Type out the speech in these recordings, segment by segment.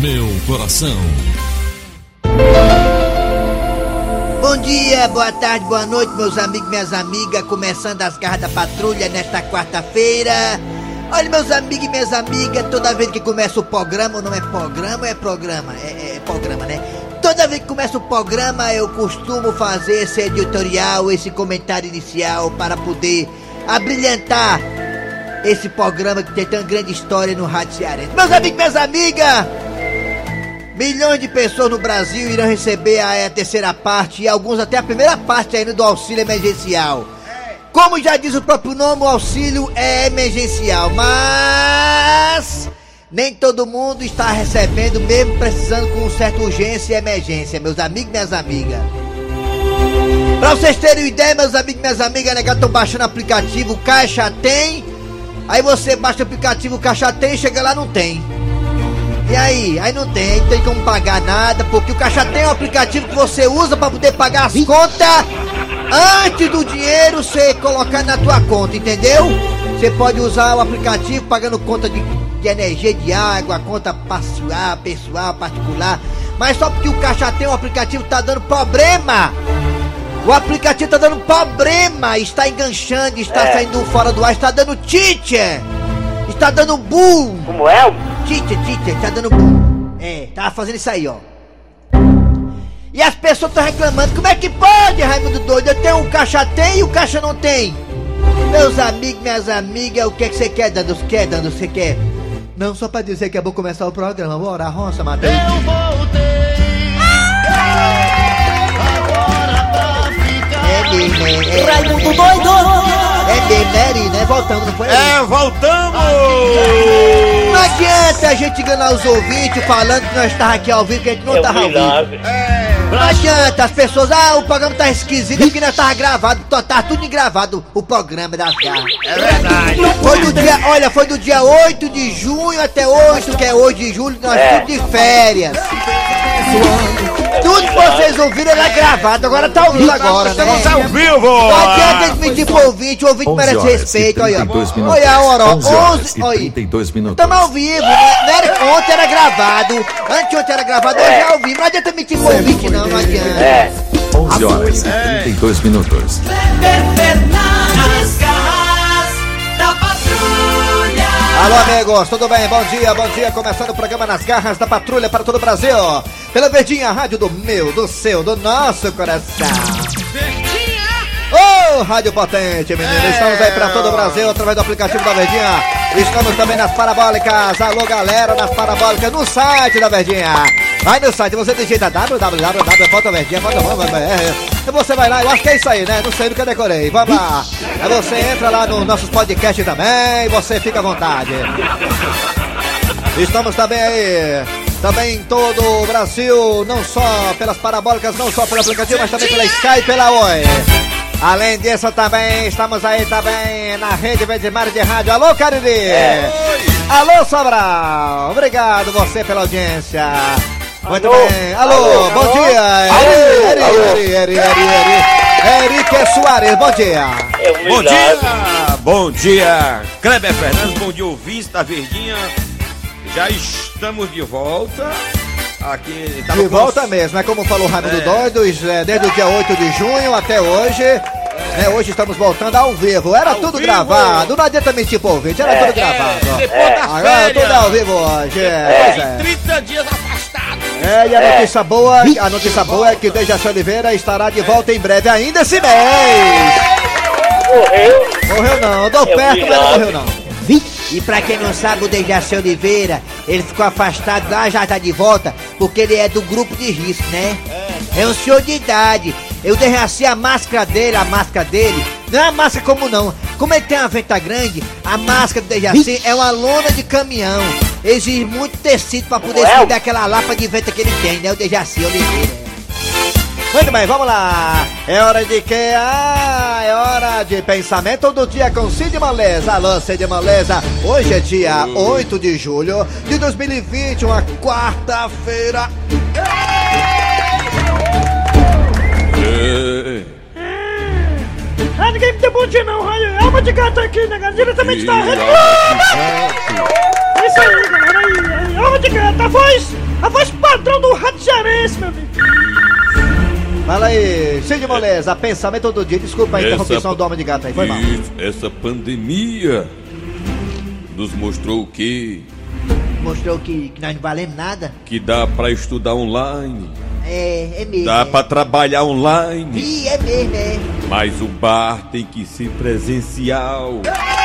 meu coração. Bom dia, boa tarde, boa noite, meus amigos minhas amigas. Começando as garras da patrulha nesta quarta-feira. Olha, meus amigos e minhas amigas, toda vez que começa o programa, não é programa, é programa, é, é programa, né? Toda vez que começa o programa, eu costumo fazer esse editorial, esse comentário inicial para poder abrilhantar esse programa que tem tão grande história no Rádio Cearense. Meus amigos e minhas amigas, milhões de pessoas no Brasil irão receber a, a terceira parte e alguns até a primeira parte ainda do auxílio emergencial. Como já diz o próprio nome, o auxílio é emergencial, mas nem todo mundo está recebendo, mesmo precisando com certa urgência e emergência, meus amigos e minhas amigas. Pra vocês terem ideia, meus amigos e minhas amigas, né, estão baixando o aplicativo Caixa Tem. Aí você baixa o aplicativo Caixa Tem, chega lá não tem. E aí? Aí não tem, não tem como pagar nada, porque o Caixa Tem um aplicativo que você usa para poder pagar as contas antes do dinheiro ser colocado na tua conta, entendeu? Você pode usar o aplicativo pagando conta de, de energia, de água, conta pessoal, pessoal, particular. Mas só porque o Caixa Tem, o aplicativo tá dando problema. O aplicativo tá dando problema, está enganchando, está É. saindo fora do ar, está dando teacher, está dando boom. Como é? Teacher, teacher, tá dando. É, tava fazendo isso aí, ó. E as pessoas estão reclamando, como é que pode, Raimundo doido? Eu tenho um caixa tem e o caixa não tem. Meus amigos, minhas amigas, o que é que você quer, Dando? Você quer, Dando? Você quer? Não, só pra dizer que é bom começar o programa. Bora, roça, Matheus. É mesmo, é, é, Raimundo doido! é né, Ari, né? Voltamos, não foi? É, voltamos! Não adianta a gente enganar os ouvintes falando que nós estávamos aqui ao vivo, que a gente não É estava ao vivo. milagre. Não adianta, as pessoas, ah, o programa tá esquisito, é porque nós tava gravado, tá, tá tudo gravado o programa das garras. É verdade. Foi do dia, olha, foi do dia 8 de junho até hoje, que é 8 de julho, nós É. tudo de férias. Tudo que vocês ouviram era gravado, agora tá ao vivo agora, né? Estamos ao vivo! Não adianta admitir pro ouvinte, o ouvinte 11 merece respeito, olha. 32 minutos. Olha a hora, ó, 11 horas 11, e olha. 32 minutos. Estamos ao vivo, né? Ontem era gravado, anteontem era gravado, hoje é ao vivo. Não adianta mentir pro ouvinte, não, não adianta. É. 11 horas e 32 minutos. Nas garras da patrulha! Alô, amigos, tudo bem? Bom dia, bom dia. Começando o programa Nas Garras da Patrulha para todo o Brasil. Pela Verdinha, rádio do meu, do seu, do nosso coração. Ô, rádio potente, menino. Estamos aí para todo o Brasil através do aplicativo da Verdinha. Estamos também nas parabólicas. Alô, galera, nas parabólicas, no site da Verdinha. Vai no site, você digita www.verdinha.com.br e você vai lá, eu acho que é isso aí, né? Não sei do que eu decorei. Vamos lá. Aí você entra lá nos nossos podcasts também você fica à vontade. Estamos também aí, também em todo o Brasil, não só pelas parabólicas, não só pelo aplicativo, mas também pela Sky e pela Oi. Além disso, também estamos aí também na rede Verde Mar de Rádio. Alô, Cariri! Alô, Sobral! Obrigado você pela audiência. Muito Alô? bem. Alô, Alô? bom Alô? dia! Eri, Alô? Eri, Eri, Eri, Eri. Henrique Soares, bom dia! É um Bom dia! Bom dia! Kleber Fernandes, bom dia, ouvintes da Verdinha. Já estamos de volta. Aqui tava De volta mesmo, é como falou o Raimundo É. Doidos, é, desde o dia 8 de junho até hoje. né, hoje estamos voltando ao vivo. Era Ao tudo vivo. gravado, não adianta mentir pro ouvinte, era tudo gravado. Depois das Agora férias. tudo ao vivo hoje. É, pois é. 30 dias afastado. É, e a notícia boa, a notícia boa é que Dejaci Oliveira estará de volta em breve ainda esse mês. Morreu. Morreu não, É um perto, mas não morreu não. E pra quem não sabe, o Dejaci Oliveira, ele ficou afastado lá, já tá de volta, porque ele é do grupo de risco, né? É um senhor de idade. Eu Dejaci, a máscara dele, a máscara dele, não é uma máscara comum não. Como ele tem uma venta grande, a máscara do Dejaci é uma lona de caminhão. Exige muito tecido pra poder Ué. esconder aquela lapa de venta que ele tem, né? O Dejaci Oliveira. Muito bem, vamos lá. É hora de quê? Ah, é hora de pensamento do dia com Cid Moleza. Alô, Cid Moleza. Hoje é dia 8 de julho de 2020, uma quarta-feira. Ah, ninguém me deu bom dia não, Raio. Alma de gato aqui, né? Diretamente da rede. É isso aí, galera. Alma de gato, a voz A voz padrão do rádio cearense, meu amigo. Fala aí, Cid Moleza, pensamento do dia. Desculpa a interrupção do homem de gato aí, foi mal. Essa pandemia nos mostrou o quê? Mostrou que, que nós não valemos nada. Que dá pra estudar online, É, é mesmo. dá é. pra trabalhar online, Ih, é mesmo, é. mas o bar tem que ser presencial. É,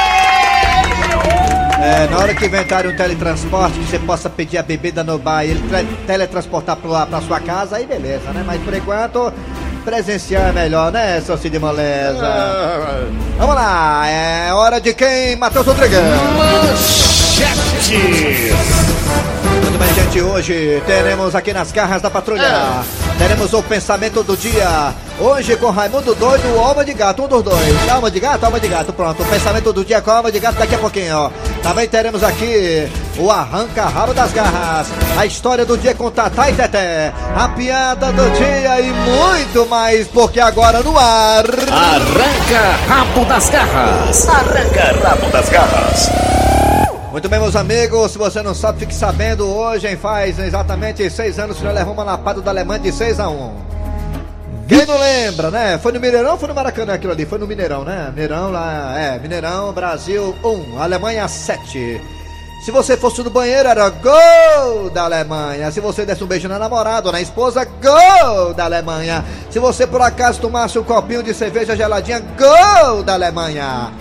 na hora que inventarem um teletransporte que você possa pedir a bebida no bar e ele tra- teletransportar pra, pra sua casa, aí beleza, né? Mas por enquanto, presencial é melhor, né, seu Cid Moleza? Ah, Vamos lá, é hora de quem? Matheus Rodrigues. Muito bem, gente, hoje teremos aqui nas garras da patrulha. Teremos o pensamento do dia. Hoje com Raimundo Doido, o alma de gato, um dos dois. Alma de gato, alma de gato, pronto. O pensamento do dia com a alma de gato daqui a pouquinho, ó. Também teremos aqui o arranca-rabo das garras. A história do dia com Tatá e Teté. A piada do dia e muito mais, porque agora no ar. Arranca rabo das garras. Arranca rabo das garras. Muito bem, meus amigos, se você não sabe, fique sabendo, hoje hein, faz exatamente seis anos que nós levamos uma lapada da Alemanha de 6 a 1 Quem não lembra, né? Foi no Mineirão ou foi no Maracanã aquilo ali? Foi no Mineirão, né? Mineirão lá, é, Mineirão, Brasil 1, Alemanha 7. Se você fosse no banheiro, era gol da Alemanha. Se você desse um beijo na namorada ou na esposa, gol da Alemanha. Se você por acaso tomasse um copinho de cerveja geladinha, gol da Alemanha.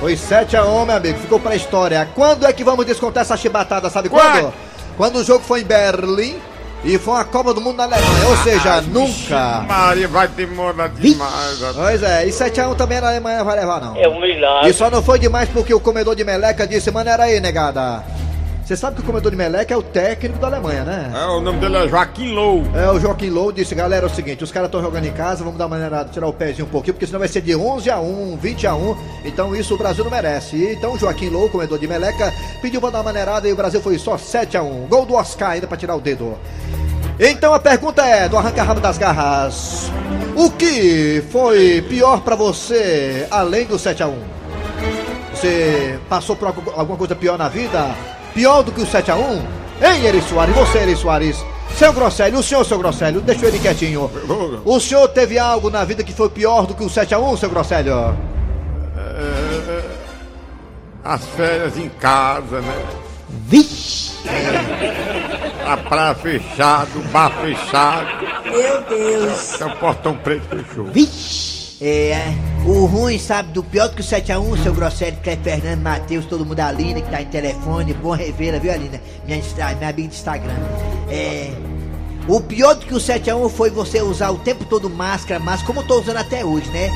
Foi 7 a 1 meu amigo. Ficou pra história. Quando é que vamos descontar essa chibatada? Sabe quando? Quando o jogo foi em Berlim e foi uma Copa do Mundo na Alemanha. Ou seja, nunca. Maria vai demorar demais. Pois é, e 7 a 1 também na Alemanha não vai levar, não. É um milagre. E só não foi demais porque o comedor de meleca disse, mano, era aí, negada. Você sabe que o comedor de meleca é o técnico da Alemanha, né? É, o nome dele é Joaquim Lou. É, o Joaquim Low disse, galera, é o seguinte, os caras estão jogando em casa, vamos dar uma maneirada, tirar o pezinho um pouquinho, porque senão vai ser de 11 a 1, 20 a 1, então isso o Brasil não merece. E então o Joaquim Low, comedor de meleca, pediu pra dar uma maneirada e o Brasil foi só 7 a 1. Gol do Oscar ainda pra tirar o dedo. Então a pergunta é, do arranca-rabo das garras, o que foi pior pra você, além do 7 a 1? Você passou por algu- alguma coisa pior na vida? Pior do que o 7x1? Hein, Eri Soares? Você, Eri Soares? Seu Grosselio, o senhor, seu Grosselio, deixa ele quietinho. O senhor teve algo na vida que foi pior do que o 7x1, seu Grosselio? As férias em casa, né? Vixe! A praia fechada, o bar fechado. Meu Deus! Até o portão preto fechou. Vixe! É, o ruim, sabe, do pior do que o 7x1, seu Grosselio, Cleber Fernando, Matheus, todo mundo, a Aline, que tá em telefone, bom revê-la, viu, Aline? Minha, minha amiga de Instagram. É. O pior do que o 7x1 foi você usar o tempo todo máscara, mas como eu tô usando até hoje, né?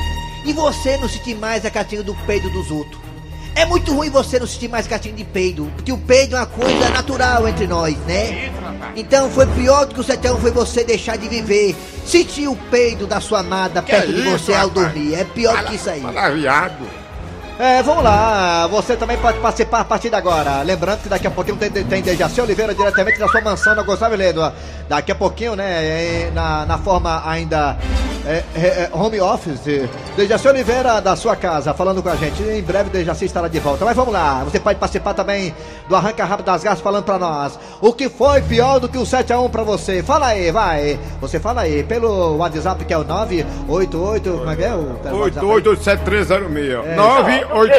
E você não sentir mais a catinha do peido dos outros. É muito ruim você não sentir mais catinho de peido, porque o peido é uma coisa natural entre nós, né? Então foi pior do que o 7x1 foi você deixar de viver, sentir o peido da sua amada perto de isso, você ao rapaz? dormir. É pior do que isso aí. Maravilhado. É, vamos lá, você também pode participar a partir de agora. Lembrando que daqui a pouquinho tem, tem Dejaci Oliveira diretamente da sua mansão na Gonçalves Ledo. Daqui a pouquinho, né, é, na, na forma ainda é, é, é, home office. Dejaci Oliveira da sua casa falando com a gente. Em breve Dejaci estará de volta. Mas vamos lá, você pode participar também do Arranca Rápido das Garras falando pra nós. O que foi pior do que o 7x1 pra você? Fala aí, vai. Você fala aí, pelo WhatsApp que é o 988, como é que é? O, pelo WhatsApp aí? 888736. É. 98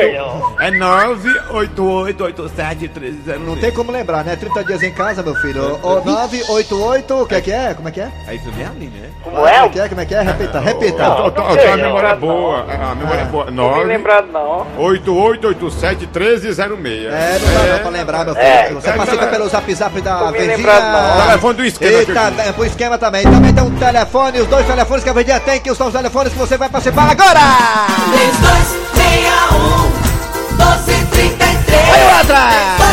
É 988871306. Não tem como lembrar, né? 30 dias em casa, meu filho. O 988, o que é que é? Como é que é? É isso mesmo, né? Como é que é? Como é que é? Repita, repita. Eu tô- tenho a memória boa. A memória é boa. Não me lembrado não. 988871306. É, não dá não pra lembrar, meu filho. Você participa pelo zap zap da Tô Verdinha. não. Telefone do esquema Eita, é pro esquema também. Também tem um telefone, os dois telefones que a Verdinha tem, que são os telefones que você vai participar agora! 3261 1233 Olha outra! 3261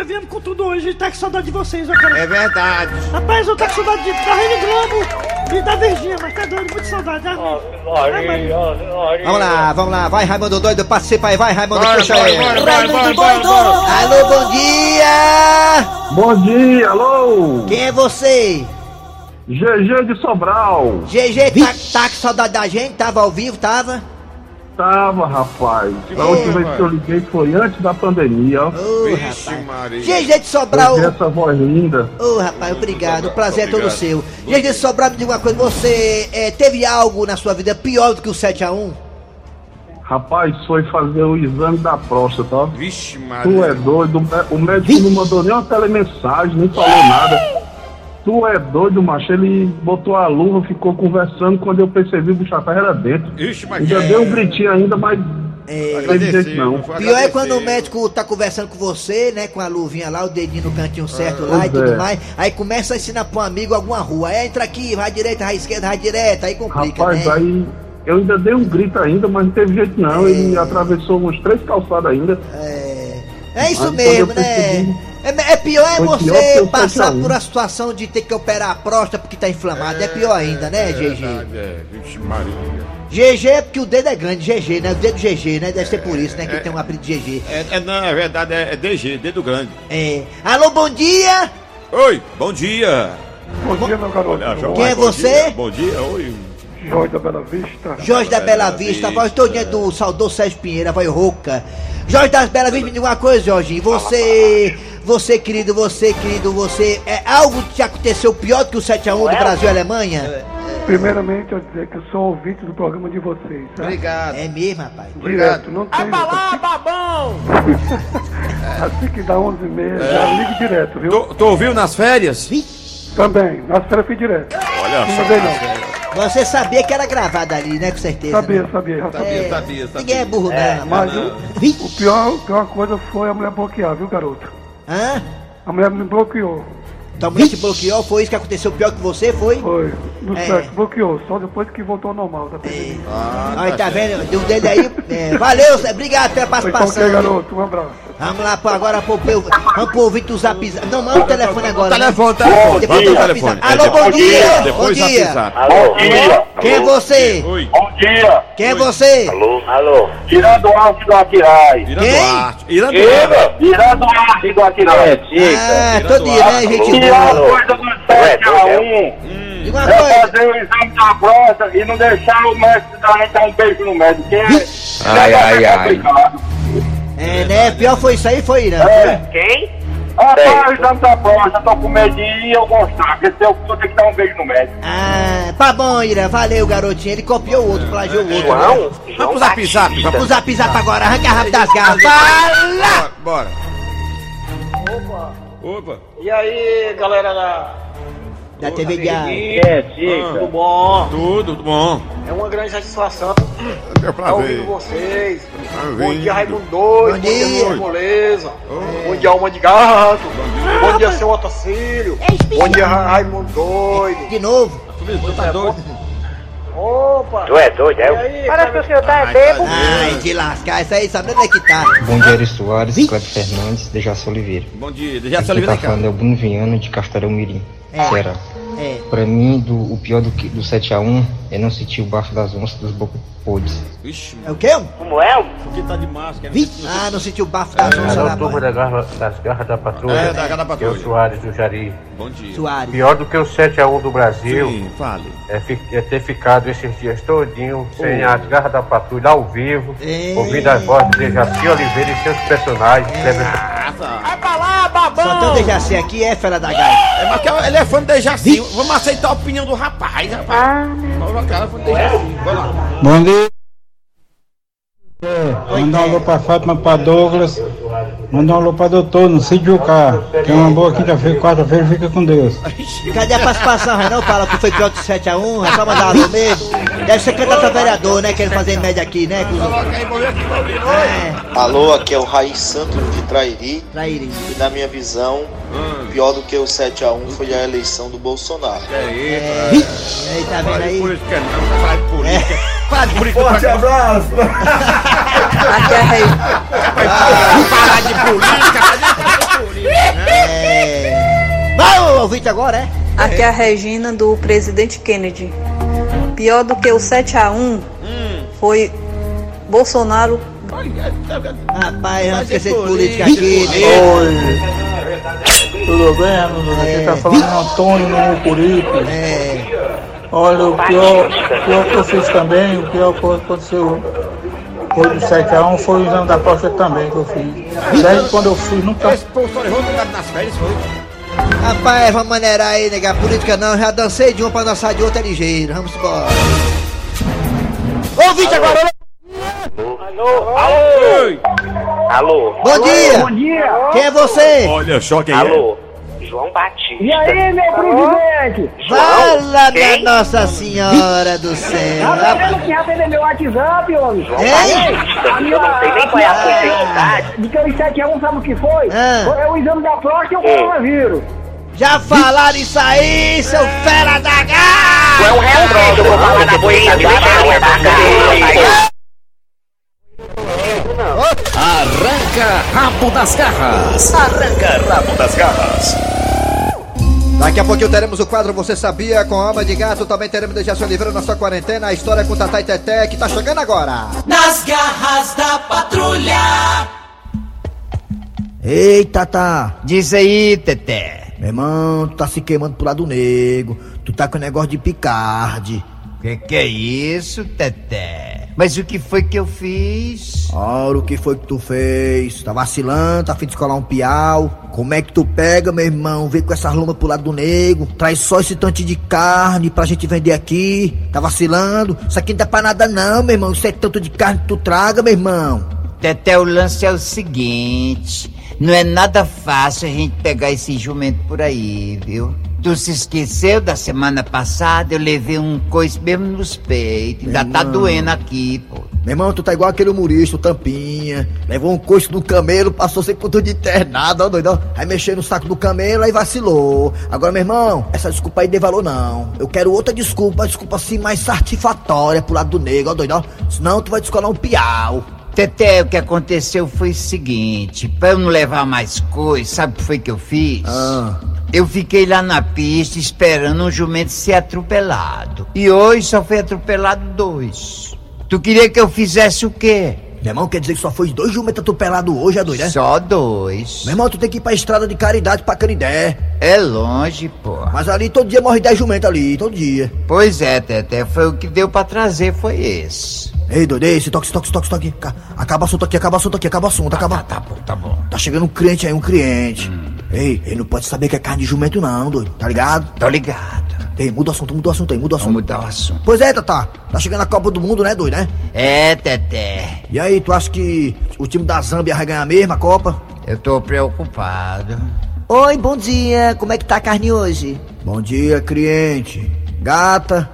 nós viemos com tudo hoje. Tá com saudade de vocês, ó, cara. É verdade. Rapaz, eu tô com saudade de, da Rede Globo e da Virgínia, mas tá doido, muito saudade, né? Vamos lá, vamos lá. Vai, Raimundo Doido, participa aí. Vai, Raimundo, Bora, puxa aí. bora, bora, bora, bora, bora. Alô, bom dia! Bom dia, alô! Quem é você? GG de Sobral. GG, tá, tá com saudade da gente? Tava ao vivo, tava? Tava, rapaz. A última vez que eu liguei foi antes da pandemia, ó. Ô, Vixe, rapaz. Maria. GG de Sobral. Eu vi essa voz linda. Ô, rapaz, obrigado. O prazer é todo Obrigado. seu. GG de Sobral, me diga uma coisa. Você eh, teve algo na sua vida pior do que o 7x1? Rapaz, foi fazer o exame da próstata, ó. Vixe, Tu Maria. é doido, o médico não mandou nem uma telemensagem, nem falou nada. Tu é doido, macho. Ele botou a luva, ficou conversando. Quando eu percebi, o bicho era dentro. Vixe, Maria. Ainda deu um gritinho ainda, mas É, não teve jeito não. foi Pior é agradecer. quando o médico tá conversando com você, né? Com a luvinha lá, o dedinho no cantinho certo lá e tudo é. mais. Aí começa a ensinar pro amigo alguma rua. Aí entra aqui, vai direita, vai esquerda, vai direita. Aí complica, Rapaz, né? aí eu ainda dei um grito ainda, mas não teve jeito não. Ele atravessou uns três calçados ainda. É, é isso Mas mesmo, né? percebi- É, é pior é Foi pior você o passar 7 a 1. por uma situação de ter que operar a próstata porque tá inflamado. É pior ainda, né, GG? É. Vixe, Maria. GG é porque o dedo é grande, GG, né? O dedo GG, né? Deve ser por isso, né? Que ele tem um apelido de GG. É, é, não, é verdade, é, é DG, dedo grande. É. Alô, bom dia! Oi, bom dia. Bom dia, meu garoto. Quem é bom você? dia, Bom dia, oi. Jorge da Bela Vista. Jorge da Bela Bela Vista, a Vista. voz todinha do saudoso Sérgio Pinheiro, a voz rouca. Jorge das Bela Vista, me diga uma coisa, Jorginho. Você, você querido, você querido, você. É algo que aconteceu pior do que o 7x1 do Brasil e Alemanha? Primeiramente, eu dizer que eu sou ouvinte do programa de vocês. Tá? Obrigado. É mesmo, rapaz. Direto, não tem. babão! Assim que dá 11 h 30 já ligo direto, viu? Tu, tu ouviu nas férias? Também, nas férias fui direto. Olha Não só. mandei não. Você sabia que era gravado ali, né? Com certeza. Sabia, né? sabia, já sabia. É, sabia, sabia. Ninguém é burro, não. Mas o, Vi? o pior, a pior coisa foi a mulher bloquear, viu, garoto? Hã? A mulher me bloqueou. Tua mulher te bloqueou, foi isso que aconteceu pior que você, foi? Foi. No É. sexo, bloqueou. Só depois que voltou ao normal, tá percebendo? Olha, tá vendo? Deu um dedo aí. É, valeu, obrigado pela Foi participação. qualquer garoto, um abraço. Vamos lá pô, agora pro, pro, vamos pro ouvinte do zap zap. Não, manda o telefone agora. né? Telefone, telefone. Depois Manda o do zap telefone. zap. Alô, bom dia! Depois Bom dia! zap. Alô, dia. Quem é você? Oi. Bom dia. Quem é você? Alô, alô. Tirando o arte do. Irã Quem? Duarte. Irã Duarte. Diga, tirando o arte do Atirai. Ah, tô de né, gente Tirar coisa do 7 a 1. Diga uma É coisa. fazer o exame da próstata e não deixar o mestre da gente dar um beijo no médico. Que é, Ai, ai, ai. É, né? Pior foi isso aí, foi Irã. É. Quem? Rapaz, o exame da próstata, tô com medo de ir eu gostar, porque se eu for ter que dar um beijo no médico. Ah, tá bom, Irã. Valeu, garotinho. Ele copiou o outro, plagiou o outro. né? João? Vamos pro zap, zap. Vamos pro zap zap agora. Arranca rápido das garras. Fala! Bora. Opa. E aí, galera da. Da TV Diário. É, sim. Tudo bom? Tudo, tudo bom. É uma grande satisfação Meu estar ouvindo prazer. vocês. Prazer. Bom dia, Raimundo Doido. Bom dia. Moleza. Bom dia, Alma de Gato. Bom dia, seu Otacílio. Bom dia, Ra- Raimundo Doido. De novo. Tu tá doido? Opa! Tu é doido, é? aí, Parece que o senhor tá Ai, bebo. Ai, de lascar. Isso aí, sabe onde é que tá? Bom dia, Ari Soares, Cleber Fernandes, Dejaci Oliveira. Bom dia. Se Quem Oliveira tá cá. falando é o Bruno Viano de Castarão Mirim, É. Ceará. É. Pra mim, do, o pior do, que- do 7x1 é não sentir o bafo das onças dos. Vixe, É o quê? Como é? porque tá de máscara. Vi? Ah, não sentiu o bafo da onça lá, turma pai. da garra- das garras da patrulha. É, da Garra da Patrulha. Soares do Jari. Bom dia. Soares. Pior do que o 7x1 do Brasil Sim, fale. é, fi- é ter ficado esses dias todinho sem as garras da patrulha ao vivo, É. ouvindo as vozes de Jaci Oliveira e seus personagens. Kleber Vai pra lá, babão! Só tem o Dejaci aqui, é fera da gaita. É, mas que ele é fã de Jaci. Vamos aceitar a opinião do rapaz, rapaz. Vamos cara, fã de Jaci. Vai lá. Bom dia. Mandar um alô pra Fátima, pra Douglas. Mandar um alô pra doutor, Sítio K. Que é uma boa quinta-feira, quarta-feira, fica com Deus. Cadê a participação, Renan? Fala que foi pior que 7x1, é só mandar alô mesmo. Deve ser candidato a vereador, né? Querendo fazer média aqui, né? É, Alô, aqui é o Raiz Santos de Trairi. traíra. E na minha visão, pior do que o 7x1 foi a eleição do Bolsonaro. É aí, É, e aí, tá vendo de aí? política não, vai falar de política. Política. Forte abraço! Aqui é rei. Falar de política, falar de política. É. Vai, ouvinte agora, é? Aqui é a Regina do presidente Kennedy. Pior do que o 7x1 foi Bolsonaro. Rapaz, vamos esquecer de política aqui. Oi! Tudo bem? Aqui tá falando Antônio no Mucuripe. É. Olha, o pior, o pior que eu fiz também, o pior que aconteceu depois do 7 a 1 foi o exame da próstata também que eu fiz. Desde quando eu fiz, nunca. Esse nas férias, foi. Rapaz, vamos maneirar aí, nega. Política não, já dancei de uma pra dançar de outra é ligeiro. Vamos embora. Ouvinte agora! Alô? Alô? Alô? Bom dia! Bom dia! Quem é você? Olha só quem Alô? João Batista. E aí, meu presidente? Fala, minha Quem? Nossa Senhora do céu! Tá vendo que atender meu WhatsApp, homem? João Ei! Batista, eu não sei nem qual é a sua identidade. De que eu 7 a 1 sabe o que foi? Ah. Foi o exame da próstata e o coronavírus. Já falaram isso aí, seu fera da Tu é gata! um retrô, eu vou falar na boinha, me deixa a linha da cara. Arranca rabo das garras. Arranca rabo das garras. Daqui a pouquinho teremos o quadro Você Sabia com Alma de Gato. Também teremos Dejaci Oliveira na sua quarentena. A história com Tatá e Teté que tá chegando agora. Nas garras da patrulha. Eita, tá. Diz aí, Teté. Meu irmão, tu tá se queimando pro lado negro. Tu tá com negócio de picarde. Que que é isso, Teté? Mas o que foi que eu fiz? Ora, o que foi que tu fez? Tá vacilando, tá a fim de escolar um piau? Como é que tu pega, meu irmão? Vem com essas lomas pro lado do nego, traz só esse tanto de carne pra gente vender aqui. Tá vacilando? Isso aqui não dá pra nada não, meu irmão. Isso é tanto de carne que tu traga, meu irmão. Teté, o lance é o seguinte: não é nada fácil a gente pegar esse jumento por aí, viu? Tu se esqueceu da semana passada? Eu levei um coice mesmo nos peitos. Ainda tá irmão. doendo aqui, pô. Meu irmão, tu tá igual aquele humorista, o Tampinha. Levou um coice no camelo, passou sem ponto de internado, ó doido, ó. Aí mexeu no saco do camelo, aí vacilou. Agora, meu irmão, essa desculpa aí dê valor não. Eu quero outra desculpa, desculpa assim mais satisfatória pro lado do negro, ó doido, ó. Senão tu vai descolar um piau. Teté, o que aconteceu foi o seguinte: pra eu não levar mais coisa, sabe o que foi que eu fiz? Ah. Eu fiquei lá na pista esperando um jumento ser atropelado. E hoje só foi atropelado dois. Tu queria que eu fizesse o quê? Meu irmão, quer dizer que só foi dois jumentos atropelados hoje, é doido, é? Só dois. Meu irmão, tu tem que ir pra estrada de caridade pra Canidé. É longe, pô. Mas ali todo dia morre 10 jumentos ali, todo dia. Pois é, Teté, foi o que deu pra trazer, foi esse. Ei, doido, ei, esse toque, toque, toque, toque. Ca- Acaba assunto aqui, acaba assunto aqui, acaba assunto, acaba. Tá, tá bom, tá bom. Tá chegando um cliente aí, um cliente. Ei, ele não pode saber que é carne de jumento não, doido. Tá ligado? Tô ligado. Ei, muda o assunto, muda o assunto aí, muda o assunto. Vamos mudar o assunto. Pois é, Tatá. Tá chegando a Copa do Mundo, né, doido, né? É, Teté. E aí, tu acha que o time da Zâmbia vai ganhar mesmo a Copa? Eu tô preocupado. Oi, bom dia. Como é que tá a carne hoje? Bom dia, cliente. Gata,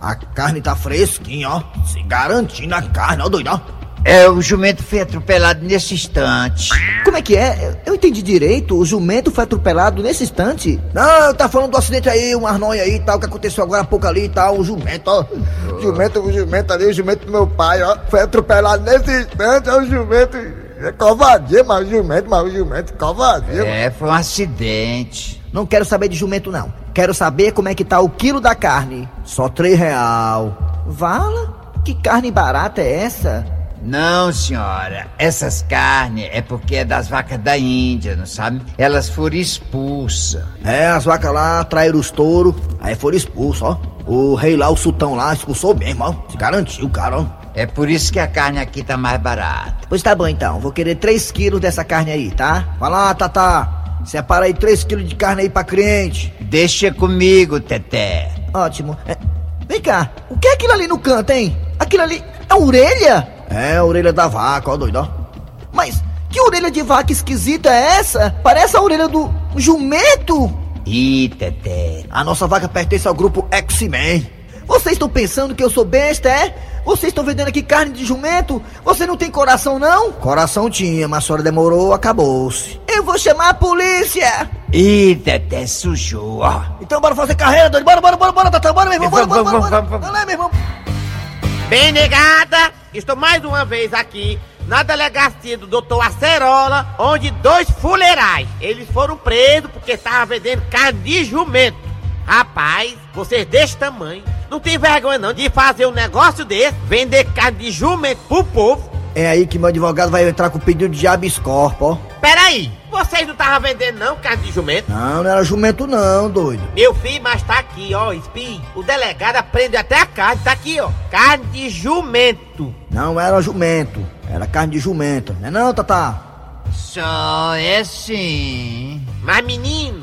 a carne tá fresquinha, ó. Se garantindo a carne, ó, doido, ó. É, o jumento foi atropelado nesse instante. Como é que é? Eu entendi direito. O jumento foi atropelado nesse instante? Não, tá falando do acidente aí, um arnói aí e tal, que aconteceu agora há pouco ali e tal. O jumento, ó. O jumento, o jumento ali, o jumento do meu pai, ó. Foi atropelado nesse instante, ó. O jumento. É covardia, mas o jumento, mas o jumento, covardia. É, foi um acidente. Não quero saber de jumento, não. Quero saber como é que tá o quilo da carne. Só três real. Vala? Que carne barata é essa? Não, senhora. Essas carnes é porque é das vacas da Índia, não sabe? Elas foram expulsas. É, as vacas lá traíram os touros, aí foram expulsos, ó. O rei lá, o sultão lá, expulsou mesmo, ó. Se garantiu, cara, ó. É por isso que a carne aqui tá mais barata. Pois tá bom então, vou querer 3 quilos dessa carne aí, tá? Vai lá, Tatá. Separa aí 3 quilos de carne aí pra cliente. Deixa comigo, Teté. Ótimo. É, vem cá, o que é aquilo ali no canto, hein? Aquilo ali é orelha? É, a orelha da vaca, ó, doido, ó. Mas que orelha de vaca esquisita é essa? Parece a orelha do jumento. Ih, Teté. A nossa vaca pertence ao grupo X-Men. Vocês estão pensando que eu sou besta, é? Vocês estão vendendo aqui carne de jumento? Você não tem coração, não? Coração tinha, mas a senhora demorou, acabou-se. Eu vou chamar a polícia! Ih, Teté sujou, ó. Então bora fazer carreira, doido. Bora, bora, bora, bora, Tatá, bora, meu irmão, bora, bora, Vamos, bora, bora. vamos, vamos, Vai lá, meu irmão. Bem negada, estou mais uma vez aqui na delegacia do doutor Acerola, onde dois fuleirais, eles foram presos porque estavam vendendo carne de jumento. Rapaz, vocês desse tamanho, não tem vergonha não de fazer um negócio desse, vender carne de jumento pro povo. É aí que meu advogado vai entrar com o pedido de habeas corpus, ó. Peraí, vocês não estavam vendendo não carne de jumento? Não, não era jumento não, doido. Meu filho, mas tá aqui, ó, Spin. O delegado aprende até a carne, tá aqui, ó. Carne de jumento. Não era jumento, era carne de jumento, não é não, Tatá? Só é sim. Mas menino,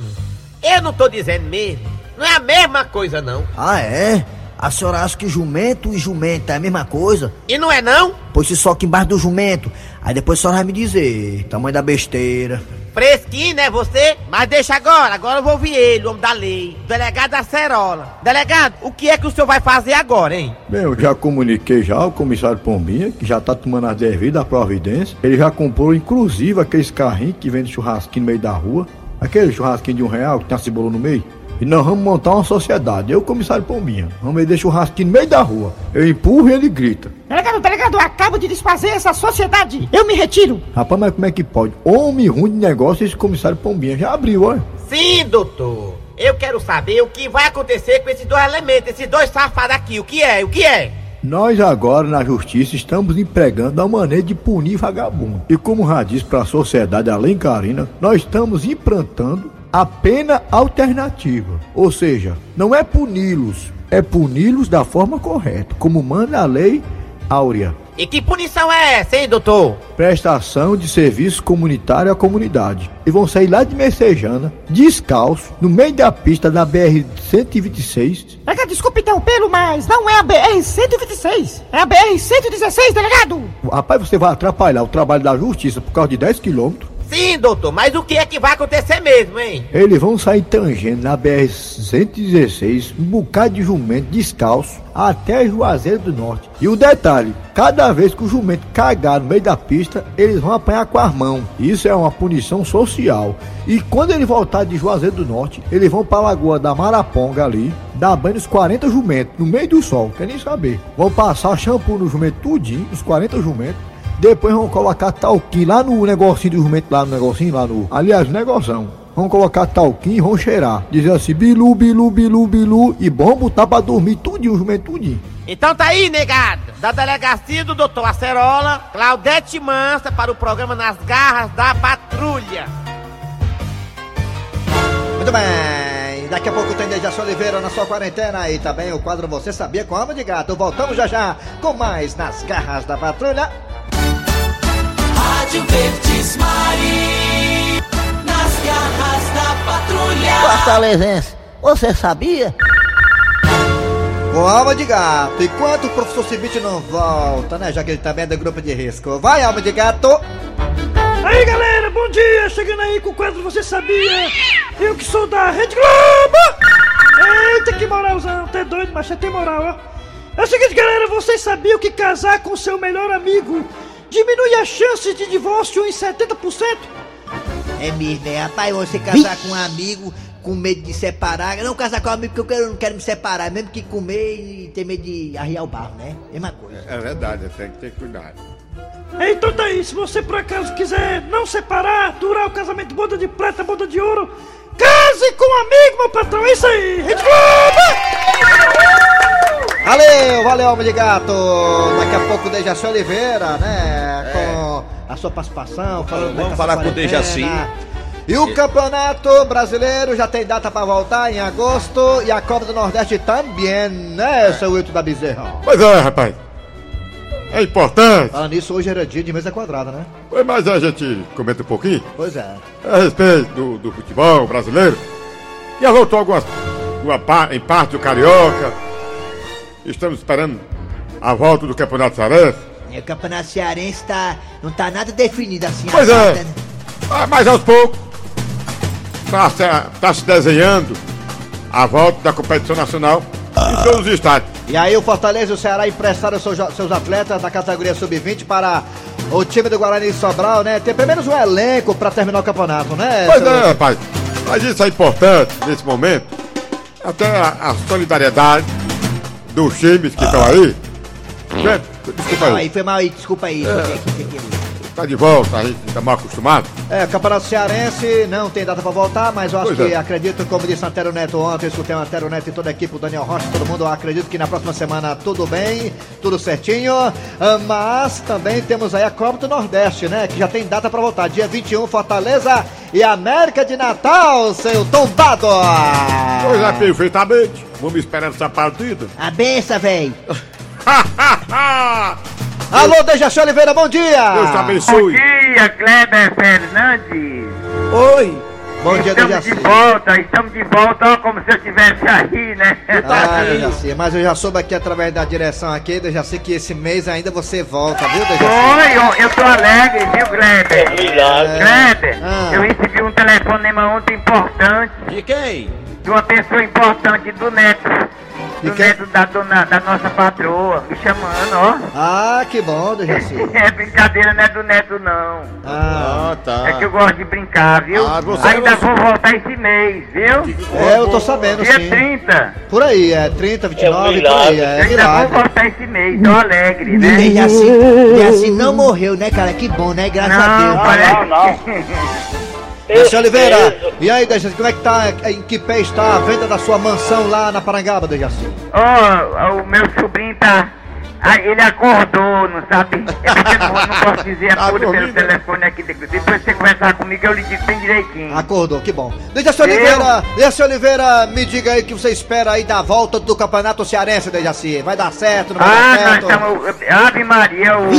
eu não tô dizendo mesmo. Não é a mesma coisa não. Ah, é? A senhora acha que jumento e jumenta é a mesma coisa? E não é não? Pois se soca embaixo do jumento. Aí depois a senhora vai me dizer, tamanho da besteira. Fresquinho, né, você? Mas deixa agora, agora eu vou ouvir ele, o homem da lei. o Delegado Acerola. Delegado, o que é que o senhor vai fazer agora, hein? Bem, eu já comuniquei já ao comissário Pombinha, que já tá tomando as devidas providências. Ele já comprou, inclusive, aqueles carrinhos que vende churrasquinho no meio da rua. Aquele churrasquinho de um real que tem a cebola no meio. E nós vamos montar uma sociedade. Eu, comissário Pombinha, vamos aí deixar o churrasquinho no meio da rua. Eu empurro e ele grita. Delegado, delegado, eu acabo de desfazer essa sociedade. Eu me retiro. Rapaz, mas como é que pode? Homem ruim de negócio, esse comissário Pombinha já abriu, olha. Sim, doutor. Eu quero saber o que vai acontecer com esses dois elementos, esses dois safados aqui. O que é? O que é? Nós agora na justiça estamos empregando a maneira de punir vagabundo. E como já disse para a sociedade alencarina, nós estamos implantando a pena alternativa. Ou seja, não é puni-los, é puni-los da forma correta, como manda a lei áurea. E que punição é essa, hein, doutor? Prestação de serviço comunitário à comunidade. E vão sair lá de Messejana, descalço, no meio da pista da BR-126. Delegado, desculpe interrompê-lo, mas não é a BR-126, é a BR-116, delegado. Rapaz, você vai atrapalhar o trabalho da justiça por causa de 10 quilômetros. Sim, doutor, mas o que é que vai acontecer mesmo, hein? Eles vão sair tangendo na BR-116, um bocado de jumento descalço, até Juazeiro do Norte. E o detalhe, cada vez que o jumento cagar no meio da pista, eles vão apanhar com as mãos. Isso é uma punição social. E quando ele voltar de Juazeiro do Norte, eles vão para a Lagoa da Maraponga ali, dar banho nos 40 jumentos, no meio do sol, quer nem saber. Vão passar shampoo no jumento tudinho, os 40 jumentos, depois vão colocar talquinho lá no negocinho do jumento, lá no negocinho, lá no. Aliás, negocião. Vão colocar talquinho e vão cheirar. Dizer assim, bilu, bilu, bilu, bilu. E bom botar pra dormir tudinho, o jumento tudinho. Então tá aí, negado. Da delegacia do doutor Acerola, Claudete Mansa para o programa Nas Garras da Patrulha. Muito bem. Daqui a pouco tem Dejaci Oliveira na sua quarentena e também o quadro Você Sabia Como de Gato. Voltamos já já com mais Nas Garras da Patrulha. Rádio Verdes Mari, nas garras da patrulha. Fortalezense, você sabia? Com alma de gato, enquanto o professor Cibite não volta, né? Já que ele também é do grupo de risco. Vai, alma de gato! Aí galera, bom dia! Chegando aí com o quadro Você Sabia? Eu que sou da Rede Globo! Eita, que moralzão! Tá doido, mas você tem moral, ó. É o seguinte, galera, vocês sabiam que casar com seu melhor amigo diminui as chances de divórcio em 70%? É mesmo, é. Rapaz, você casar com um amigo com medo de separar. Não casar com um amigo porque eu quero, não quero me separar. Mesmo que comer e ter medo de arriar o barro, né? Mesma coisa. É verdade, tem que ter cuidado. Então tá aí, se você por acaso quiser não separar, durar o casamento boda de prata, boda de ouro, case com um amigo, meu patrão. É isso aí, Rede Globo! Valeu, valeu, homem de gato! Daqui a pouco o Dejaci Oliveira, né? A sua participação, falando Vamos falar com o. Dejaci. E o Campeonato Brasileiro já tem data pra voltar em agosto e a Copa do Nordeste também, né, seu Wilton da Bezerra? Pois é, rapaz. É importante. Falando nisso, hoje era dia de mesa quadrada, né? Pois, Mas a gente comenta um pouquinho Pois é. a respeito do, do futebol brasileiro. Já voltou algumas, uma em parte do Carioca. Estamos esperando a volta do Campeonato Cearense. É, O campeonato cearense tá, não tá nada definido assim. Pois data, é. né? Ah, Mas aos poucos está se, tá se desenhando a volta da competição nacional em todos os estádios. E aí o Fortaleza e o Ceará emprestaram seus, seus atletas da categoria sub-20 para o time do Guarani Sobral, né? Ter pelo menos um elenco para terminar o campeonato, né? Pois é, rapaz. Mas isso é importante nesse momento. Até a, a solidariedade dos times que estão aí. Gente, Desculpa aí. aí foi mal aí, desculpa aí. É. Tá de volta, a gente tá mal acostumado. É, Campeonato Cearense não tem data para voltar, mas eu acho Pois que é. acredito, como disse Antero Neto ontem, escutei o Antero Neto e toda a equipe, o Daniel Rocha, todo mundo, acredito que na próxima semana tudo bem, tudo certinho. Ah, Mas também temos aí a Copa do Nordeste, né? Que já tem data para voltar. Dia 21, Fortaleza e América de Natal, seu tombado! Pois é, perfeitamente. Vamos esperar essa partida. A benção, véi. Alô, Dejaci Oliveira, bom dia! Deus te Bom abençoe. dia, Kleber Fernandes. Oi! Bom dia, Estamos Dejaci. de volta, estamos de volta, ó, como se eu estivesse aí, né? Ah, Dejaci, mas eu já soube aqui através da direção aqui, Dejaci, que esse mês ainda você volta, viu, Dejaci? Oi, eu, eu tô alegre, viu, Kleber? milagre. Kleber, Ah. eu recebi um telefonema ontem importante. De quem? De uma pessoa importante do neto. Do neto da, dona, da nossa patroa, me chamando, ó. Ah, que bom, Dejaci. É brincadeira, não é do neto, não. Ah, tá. É que eu gosto de brincar, viu? Ah, você- Ainda vou voltar esse mês, viu? É, eu tô sabendo, Dia sim. 30. Por aí, é 30, 29, por aí, é, Eu ainda milagre. vou voltar esse mês, tô alegre, né? E assim, e assim não morreu, né, cara? Que bom, né? Graças a Deus. Não, parece Dejaci Oliveira, e aí, Dejaci, como é que tá, em que pé está a venda da sua mansão lá na Parangaba, Dejaci? Ó, o meu sobrinho tá. Ah, ele acordou, não sabe? É porque eu não, não posso dizer a tudo pelo telefone aqui. Depois você conversar comigo, eu lhe digo bem direitinho. Acordou, que bom. Dejaci Oliveira, Dejaci Oliveira, me diga aí o que você espera aí da volta do Campeonato Cearense, Dejaci. Vai dar certo, não vai Ah, dar nós certo? estamos. Ave Maria, o,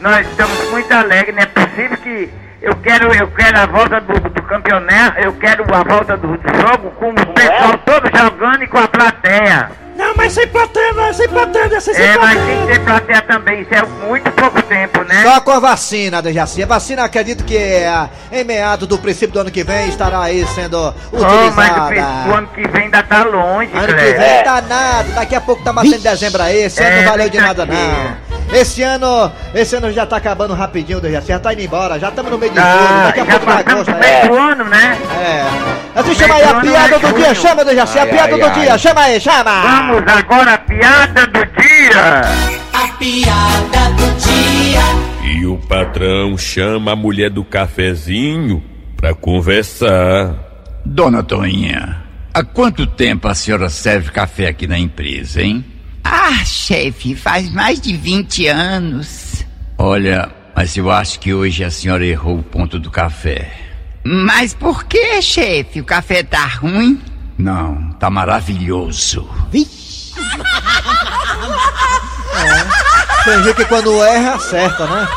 nós estamos muito alegres, não é possível que. Eu quero, eu quero a volta do, do campeonato, eu quero a volta do, do jogo com o pessoal todo jogando e com a plateia. Não, mas sem plateia, não, sem plateia, sem, sem É, mas plateia. tem que ter plateia também, isso é muito pouco tempo, né? Só com a vacina, Dejaci. A vacina, acredito que é, em meados do princípio do ano que vem estará aí sendo Oh, mas o, utilizada. ano que vem ainda tá longe, Ano que Cleber. vem tá nada, daqui a pouco tá batendo dezembro aí, esse ano É, não valeu de nada brincadeira. não. Esse ano, esse ano já tá acabando rapidinho, Dejaci, já tá indo embora, já estamos no meio de Ah, julho, daqui a já pouco vai passamos agosto. do ano, né? É. Assim, chama aí a piada do dia, chama, Dejaci, a Ai, piada ai, do ai. dia, chama aí, chama! Vamos agora a piada do dia. A piada do dia. E o patrão chama a mulher do cafezinho pra conversar. Dona Toninha, há quanto tempo a senhora serve café aqui na empresa, hein? Ah, chefe, faz mais de 20 anos. Olha, mas eu acho que hoje a senhora errou o ponto do café. Mas por que, chefe? O café tá ruim? Não, tá maravilhoso. Tem gente que quando erra, acerta, né?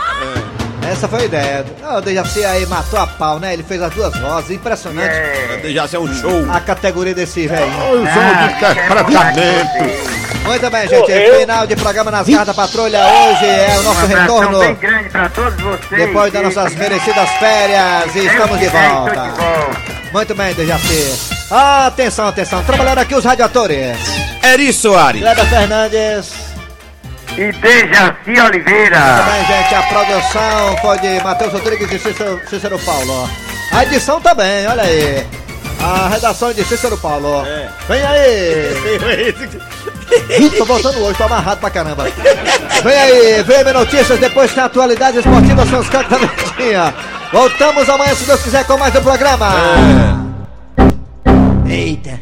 Essa foi a ideia. Ah, o Dejaci aí matou a pau, né? Ele fez as duas vozes, impressionante. É. Dejaci é um show. A categoria desse velho. Os homens de interpretamento. Muito bem, gente. Correu. Final de programa nas garras da patrulha. Hoje é o nosso um retorno. bem grande pra todos vocês. Depois das nossas merecidas férias, e estamos de volta. de volta. Muito bem, Dejaci. Atenção, atenção. Trabalhando aqui os radiadores. Eri Soares. Kleber Fernandes. E Dejaci Oliveira. Muito bem, gente. A produção foi de Matheus Rodrigues e Cícero, Cícero Paulo. A edição também, olha aí. A redação é de Cícero Paulo. Vem aí. tô voltando hoje, tô amarrado pra caramba. Vem aí, VM Notícias, depois tem atualidades esportivas, são os caras da Verdinha. Voltamos amanhã, se Deus quiser, com mais um programa. Eita.